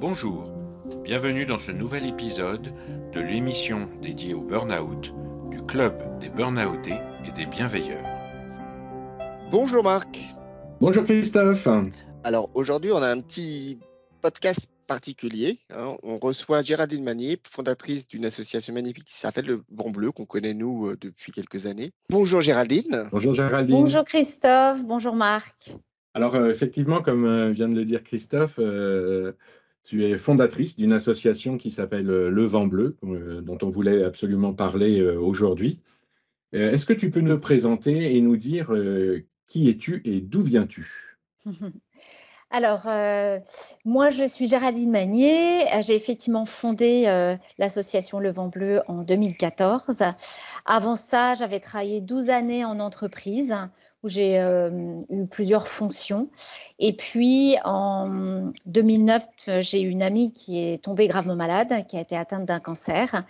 Bonjour, bienvenue dans ce nouvel épisode de l'émission dédiée au burn-out du Club des Burnoutés et des Bienveilleurs. Bonjour Marc. Bonjour Christophe. Alors aujourd'hui, on a un petit podcast particulier. Hein. On reçoit Géraldine Manier, fondatrice d'une association magnifique qui s'appelle le Vent Bleu, qu'on connaît nous euh, depuis quelques années. Bonjour Géraldine. Bonjour Géraldine. Bonjour Christophe. Bonjour Marc. Alors euh, effectivement, comme euh, vient de le dire Christophe, tu es fondatrice d'une association qui s'appelle Le Vent Bleu, dont on voulait absolument parler aujourd'hui. Est-ce que tu peux nous présenter et nous dire qui es-tu et d'où viens-tu? Alors, moi, je suis Géraldine Magnier. J'ai effectivement fondé l'association Le Vent Bleu en 2014. Avant ça, j'avais travaillé 12 années en entreprise où j'ai eu plusieurs fonctions. Et puis, en 2009, j'ai eu une amie qui est tombée gravement malade, qui a été atteinte d'un cancer.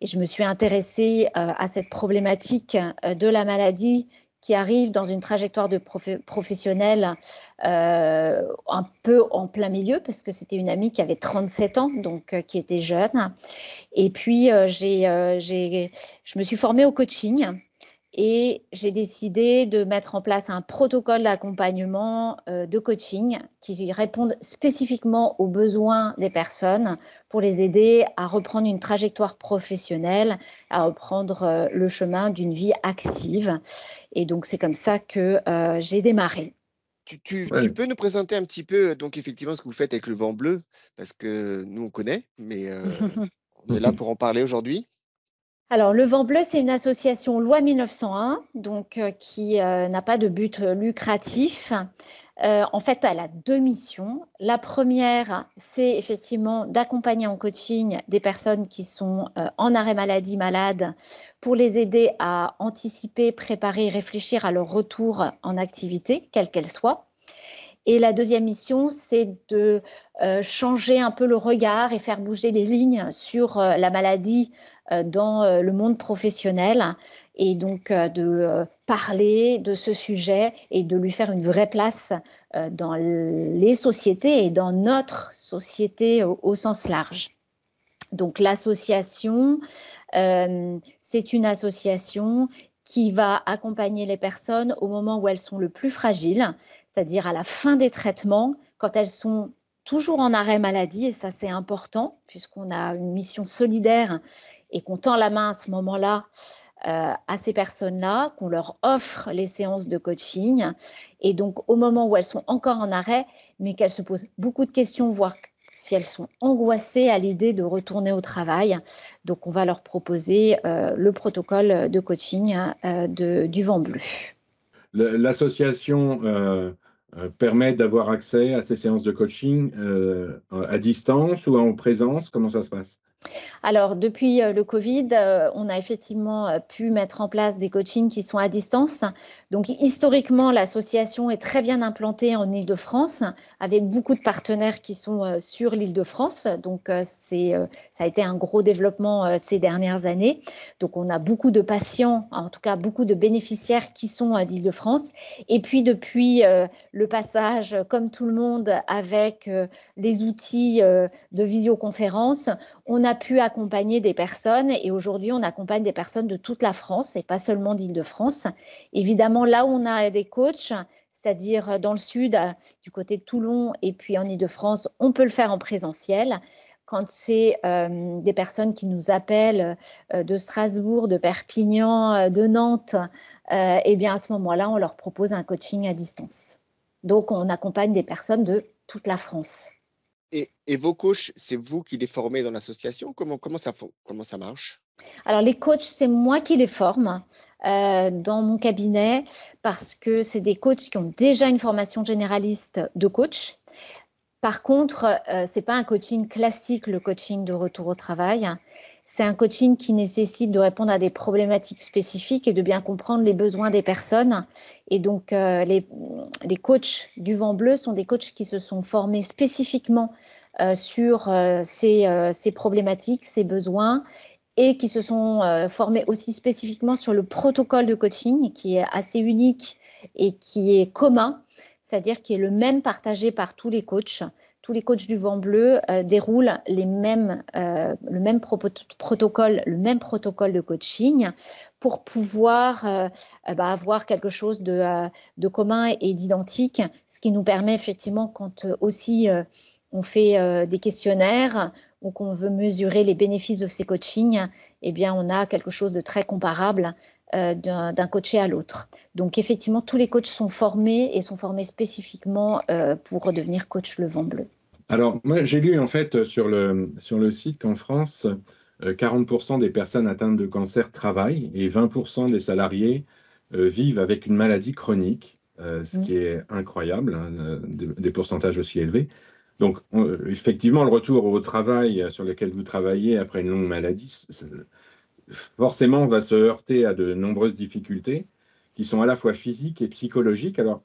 Et je me suis intéressée à cette problématique de la maladie qui arrive dans une trajectoire de professionnel un peu en plein milieu, parce que c'était une amie qui avait 37 ans, donc qui était jeune. Et puis, j'ai, je me suis formée au coaching et j'ai décidé de mettre en place un protocole d'accompagnement euh, de coaching qui réponde spécifiquement aux besoins des personnes pour les aider à reprendre une trajectoire professionnelle, à reprendre euh, le chemin d'une vie active. Et donc c'est comme ça que euh, j'ai démarré. Tu, tu, peux nous présenter un petit peu donc effectivement ce que vous faites avec le vent bleu parce que nous on connaît, mais on est là pour en parler aujourd'hui. Alors, le Vent Bleu, c'est une association loi 1901, donc euh, qui euh, n'a pas de but lucratif. Euh, en fait, elle a deux missions. La première, c'est effectivement d'accompagner en coaching des personnes qui sont en arrêt maladie malade pour les aider à anticiper, préparer, réfléchir à leur retour en activité, quelle qu'elle soit. Et la deuxième mission, c'est de euh, changer un peu le regard et faire bouger les lignes sur euh, la maladie euh, dans le monde professionnel et donc de parler de ce sujet et de lui faire une vraie place dans les sociétés et dans notre société au sens large. Donc l'association, c'est une association qui va accompagner les personnes au moment où elles sont le plus fragiles, c'est-à-dire à la fin des traitements, quand elles sont toujours en arrêt maladie, et ça c'est important, puisqu'on a une mission solidaire et qu'on tend la main à ce moment-là euh, à ces personnes-là, qu'on leur offre les séances de coaching, et donc au moment où elles sont encore en arrêt, mais qu'elles se posent beaucoup de questions, voire si elles sont angoissées à l'idée de retourner au travail. Donc on va leur proposer euh, le protocole de coaching euh, du vent bleu. L'association permet d'avoir accès à ces séances de coaching euh, à distance ou en présence. Comment ça se passe? Alors, depuis euh, le Covid, euh, on a effectivement euh, pu mettre en place des coachings qui sont à distance. Donc, historiquement, l'association est très bien implantée en Ile-de-France, avec beaucoup de partenaires qui sont sur l'Île-de-France. Donc, ça a été un gros développement ces dernières années. Donc, on a beaucoup de patients, en tout cas beaucoup de bénéficiaires qui sont d'Île-de-France. Et puis, depuis le passage, comme tout le monde, avec les outils de visioconférence, on a pu accompagner des personnes et aujourd'hui on accompagne des personnes de toute la France et pas seulement d'Île-de-France. Évidemment, là où on a des coachs, c'est-à-dire dans le sud, du côté de Toulon et puis en Île-de-France, on peut le faire en présentiel. Quand c'est euh, des personnes qui nous appellent euh, de Strasbourg, de Perpignan, euh, de Nantes, eh bien à ce moment-là, on leur propose un coaching à distance. Donc on accompagne des personnes de toute la France. Et, vos coachs, c'est vous qui les formez dans l'association? Comment, comment, ça, comment ça marche? Alors les coachs, c'est moi qui les forme euh, dans mon cabinet parce que c'est des coachs qui ont déjà une formation généraliste de coach. Par contre, euh, ce n'est pas un coaching classique, le coaching de retour au travail. C'est un coaching qui nécessite de répondre à des problématiques spécifiques et de bien comprendre les besoins des personnes. Et donc, euh, les, les, coachs du vent bleu sont des coachs qui se sont formés spécifiquement euh, sur euh, ces, ces, problématiques, ces besoins et qui se sont formés aussi spécifiquement sur le protocole de coaching qui est assez unique et qui est commun c'est-à-dire qui est le même partagé par tous les coachs. Tous les coachs du vent bleu euh, déroulent les mêmes, euh, le même protocole, le même protocole de coaching pour pouvoir euh, bah, avoir quelque chose de, de commun et d'identique, ce qui nous permet effectivement quand aussi on fait des questionnaires ou qu'on veut mesurer les bénéfices de ces coachings, eh bien, on a quelque chose de très comparable euh, d'un coaché à l'autre. Donc effectivement, tous les coachs sont formés et sont formés spécifiquement euh, pour devenir coach le vent bleu. Alors moi j'ai lu en fait sur le, sur le site qu'en France, 40% euh, des personnes atteintes de cancer travaillent et 20% des salariés vivent avec une maladie chronique, ce qui est incroyable, hein, des, pourcentages aussi élevés. Donc, effectivement, le retour au travail sur lequel vous travaillez après une longue maladie, forcément, on va se heurter à de nombreuses difficultés qui sont à la fois physiques et psychologiques. Alors,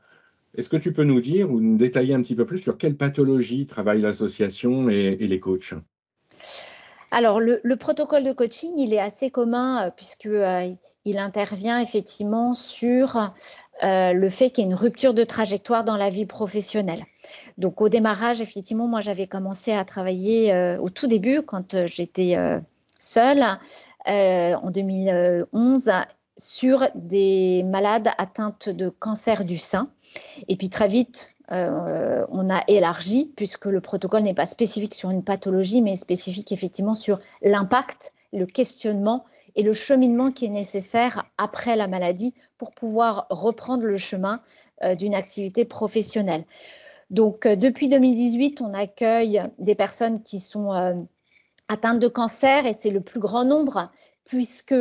est-ce que tu peux nous dire ou nous détailler un petit peu plus sur quelle pathologie travaille l'association et, les coachs? Alors, le, protocole de coaching, il est assez commun euh, puisqu'il euh, intervient effectivement sur euh, le fait qu'il y ait une rupture de trajectoire dans la vie professionnelle. Donc, au démarrage, effectivement, moi, j'avais commencé à travailler au tout début quand j'étais seule euh, en 2011 sur des malades atteintes de cancer du sein. Et puis très vite, euh, on a élargi, puisque le protocole n'est pas spécifique sur une pathologie, mais spécifique effectivement sur l'impact, le questionnement et le cheminement qui est nécessaire après la maladie pour pouvoir reprendre le chemin euh, d'une activité professionnelle. Donc, depuis 2018, on accueille des personnes qui sont atteintes de cancer et c'est le plus grand nombre puisque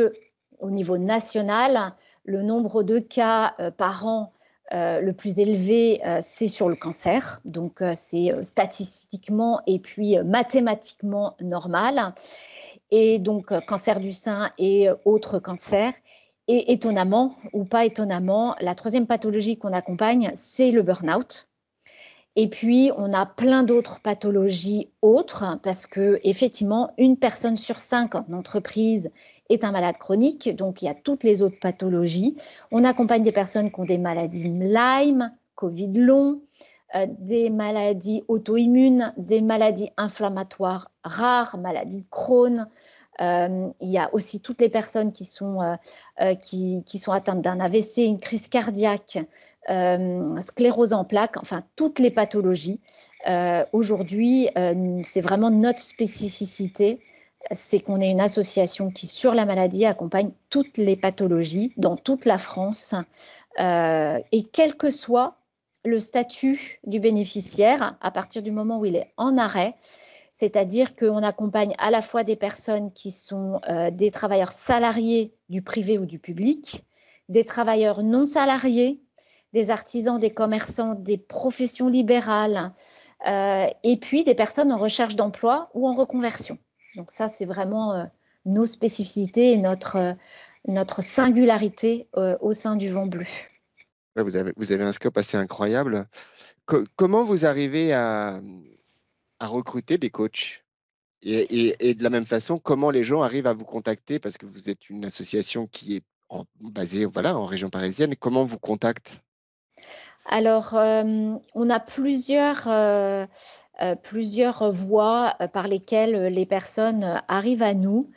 au niveau national, le nombre de cas euh, par an euh, le plus élevé, euh, c'est sur le cancer. Donc, c'est statistiquement et puis mathématiquement normal. Et donc, cancer du sein et autres cancers. Et étonnamment, ou pas étonnamment, la troisième pathologie qu'on accompagne, c'est le burn-out. Et puis, on a plein d'autres pathologies autres parce que, effectivement, une personne sur cinq en entreprise est un malade chronique. Donc, il y a toutes les autres pathologies. On accompagne des personnes qui ont des maladies Lyme, Covid long, euh, des maladies auto-immunes, des maladies inflammatoires rares, maladies de Crohn. Euh, il y a aussi toutes les personnes qui sont, euh, qui, qui, sont atteintes d'un AVC, une crise cardiaque, euh, sclérose en plaques, enfin toutes les pathologies. Euh, aujourd'hui, euh, c'est vraiment notre spécificité, c'est qu'on est une association qui, sur la maladie, accompagne toutes les pathologies dans toute la France. et quel que soit le statut du bénéficiaire, à partir du moment où il est en arrêt, c'est-à-dire qu'on accompagne à la fois des personnes qui sont des travailleurs salariés du privé ou du public, des travailleurs non salariés, des artisans, des commerçants, des professions libérales, euh, et puis des personnes en recherche d'emploi ou en reconversion. Donc ça, c'est vraiment euh, nos spécificités et notre, euh, notre singularité au sein du vent bleu. vous, avez, vous avez un scope assez incroyable. comment vous arrivez à, recruter des coachs et, de la même façon, comment les gens arrivent à vous contacter? Parce que vous êtes une association qui est basée voilà, en région parisienne. Comment vous contactent? Alors, on a plusieurs voies par lesquelles les personnes arrivent à nous.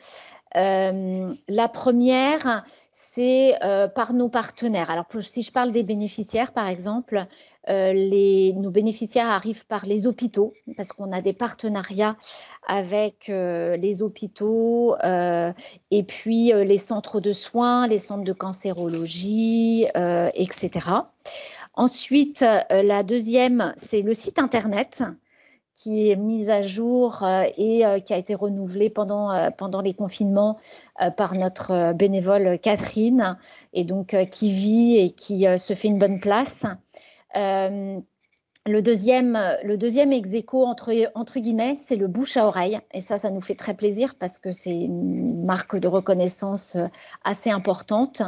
La première, c'est par nos partenaires. Alors, si je parle des bénéficiaires, par exemple, les, nos bénéficiaires arrivent par les hôpitaux, parce qu'on a des partenariats avec les hôpitaux et puis les centres de soins, les centres de cancérologie, etc. Ensuite, euh, la deuxième, c'est le site Internet qui est mis à jour euh, et euh, qui a été renouvelé pendant, pendant les confinements par notre bénévole Catherine, et donc qui vit et qui se fait une bonne place. Le deuxième, le deuxième ex entre, entre guillemets, c'est le bouche à oreille. Et ça, ça nous fait très plaisir parce que c'est une marque de reconnaissance assez importante.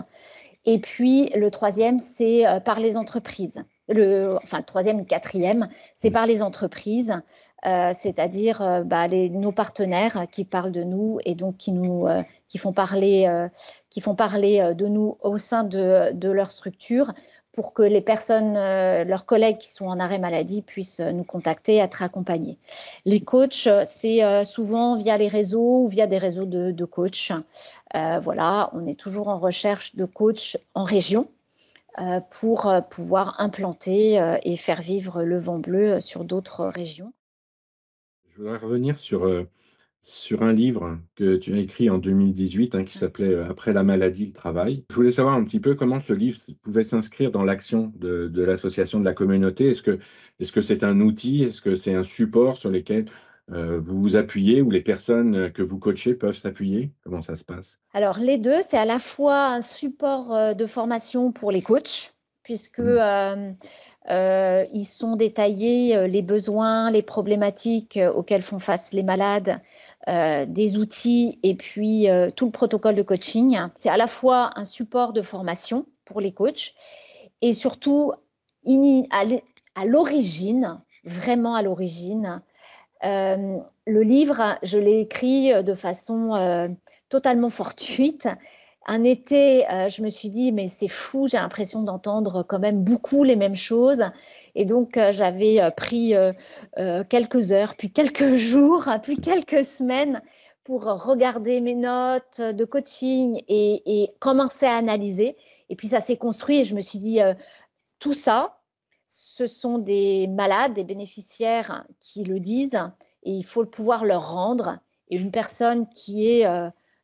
Et puis le troisième, c'est euh, par les entreprises. Le, enfin, le troisième et quatrième, c'est par les entreprises, euh, c'est-à-dire euh, bah, nos partenaires qui parlent de nous et donc qui nous qui font parler qui font parler de nous au sein de, de leur structure pour que les personnes, euh, leurs collègues qui sont en arrêt maladie puissent nous contacter, être accompagnés. Les coachs, c'est souvent via les réseaux ou via des réseaux de, de coachs. voilà, on est toujours en recherche de coachs en région pour pouvoir implanter et faire vivre le vent bleu sur d'autres régions. Je voudrais revenir sur sur un livre que tu as écrit en 2018 hein, qui s'appelait euh, Après la maladie, le travail. Je voulais savoir un petit peu comment ce livre pouvait s'inscrire dans l'action de, l'association de la communauté. Est-ce que est-ce que c'est un outil? Est-ce que c'est un support sur lequel euh, vous vous appuyez ou les personnes que vous coachez peuvent s'appuyer? Comment ça se passe? Alors les deux, c'est à la fois un support euh, de formation pour les coachs puisque mmh. Euh, ils sont détaillés euh, les besoins, les problématiques euh, auxquelles font face les malades, des outils et puis tout le protocole de coaching. C'est à la fois un support de formation pour les coachs et surtout à l'origine, vraiment à l'origine, le livre, je l'ai écrit de façon totalement fortuite un été, euh, je me suis dit, mais c'est fou, j'ai l'impression d'entendre quand même beaucoup les mêmes choses. Et donc, euh, j'avais euh, pris quelques heures, puis quelques jours, puis quelques semaines pour regarder mes notes de coaching et commencer à analyser. Et puis, ça s'est construit et je me suis dit, tout ça, ce sont des malades, des bénéficiaires qui le disent et il faut pouvoir leur rendre. Et une personne qui est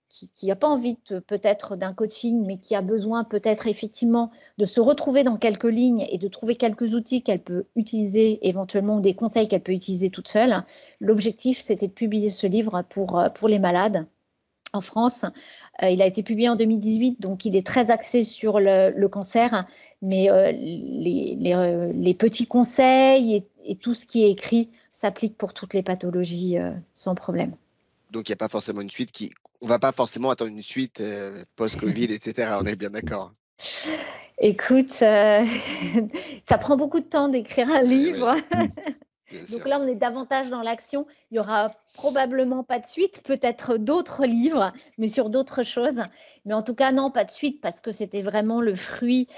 qui n'a pas envie peut-être d'un coaching, mais qui a besoin peut-être effectivement de se retrouver dans quelques lignes et de trouver quelques outils qu'elle peut utiliser, éventuellement des conseils qu'elle peut utiliser toute seule. L'objectif, c'était de publier ce livre pour, pour les malades en France. Euh, il a été publié en 2018, donc il est très axé sur le, cancer, mais euh, les, euh, les, petits conseils et, et, tout ce qui est écrit s'applique pour toutes les pathologies sans problème. Donc il n'y a pas forcément une suite qui on va pas forcément attendre une suite post-Covid, etc. On est bien d'accord. Écoute, ça prend beaucoup de temps d'écrire un livre. Donc là, on est davantage dans l'action. Il y aura probablement pas de suite, peut-être d'autres livres, mais sur d'autres choses. Mais en tout cas, non, pas de suite, parce que c'était vraiment le fruit.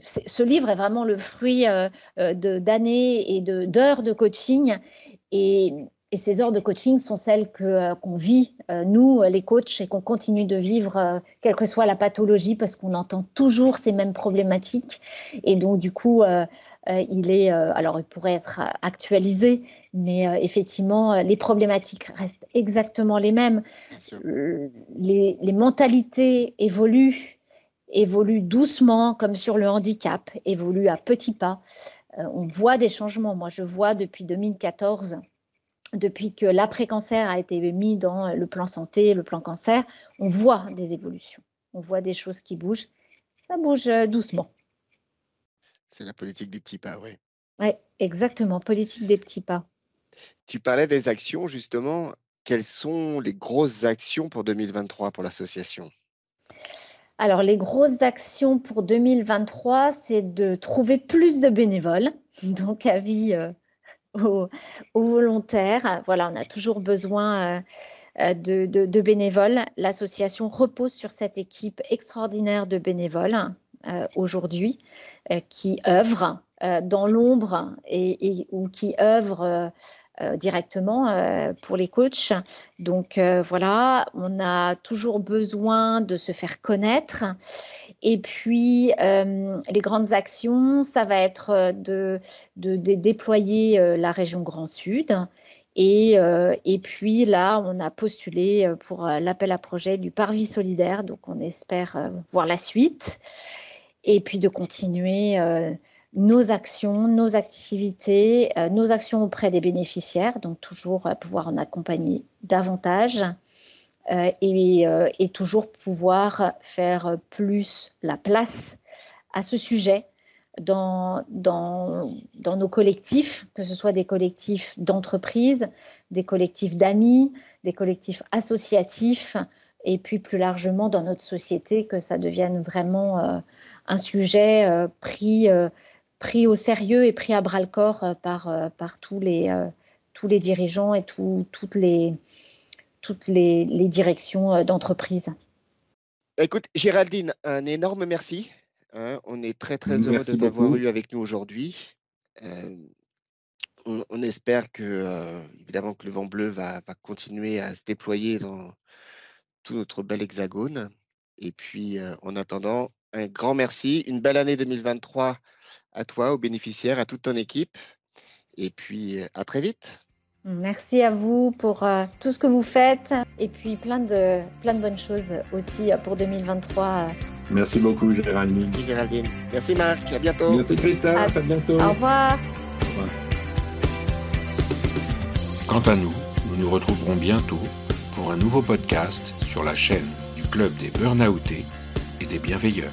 Ce livre est vraiment le fruit euh, d'années et d'heures de coaching. Et et ces heures de coaching sont celles que, euh, qu'on vit, euh, nous, les coachs, et qu'on continue de vivre, euh, quelle que soit la pathologie, parce qu'on entend toujours ces mêmes problématiques. Et donc, du coup, il est, alors, il pourrait être actualisé, mais effectivement, les problématiques restent exactement les mêmes. Les, les mentalités évoluent, évoluent doucement, comme sur le handicap, évoluent à petits pas. on voit des changements. Moi, je vois depuis 2014 depuis que l'après-cancer a été mis dans le plan santé, le plan cancer, on voit des évolutions, on voit des choses qui bougent. Ça bouge euh, doucement. C'est la politique des petits pas, oui. Oui, exactement, politique des petits pas. Tu parlais des actions, justement. Quelles sont les grosses actions pour 2023 pour l'association? Alors, les grosses actions pour 2023, c'est de trouver plus de bénévoles, donc avis euh, aux, volontaires. Voilà, on a toujours besoin euh, euh, de, bénévoles. L'association repose sur cette équipe extraordinaire de bénévoles euh, aujourd'hui qui œuvrent dans l'ombre et, ou qui œuvrent euh, directement euh, pour les coachs. Donc euh, voilà, on a toujours besoin de se faire connaître. Et puis, les grandes actions, ça va être de, déployer la région Grand Sud. Et, puis là, on a postulé pour l'appel à projet du Parvis solidaire. Donc on espère voir la suite. Et puis de continuer nos actions, nos activités, euh, nos actions auprès des bénéficiaires, donc toujours euh, pouvoir en accompagner davantage euh, et, toujours pouvoir faire plus la place à ce sujet dans, dans, nos collectifs, que ce soit des collectifs d'entreprise, des collectifs d'amis, des collectifs associatifs, et puis plus largement dans notre société, que ça devienne vraiment un sujet pris pris au sérieux et pris à bras le corps euh, par, euh, par tous, les, euh, tous les dirigeants et toutes les, toutes les, les directions d'entreprise. Écoute, Géraldine, un énorme merci Hein. On est très très heureux de t'avoir eu avec nous aujourd'hui. Euh, on, espère que, euh, évidemment, que le vent bleu va, continuer à se déployer dans tout notre bel hexagone. Et puis, euh, en attendant, un grand merci, une belle année 2023 à toi, aux bénéficiaires, à toute ton équipe. Et puis, à très vite. Merci à vous pour tout ce que vous faites et puis plein de, plein de bonnes choses aussi pour 2023. Merci beaucoup, Géraldine. Merci, Géraldine. Merci, Marc. À bientôt. Merci, Christophe. À, bientôt. Au revoir. Quant à nous, nous nous retrouverons bientôt pour un nouveau podcast sur la chaîne du Club des Burnoutés et des Bienveilleurs.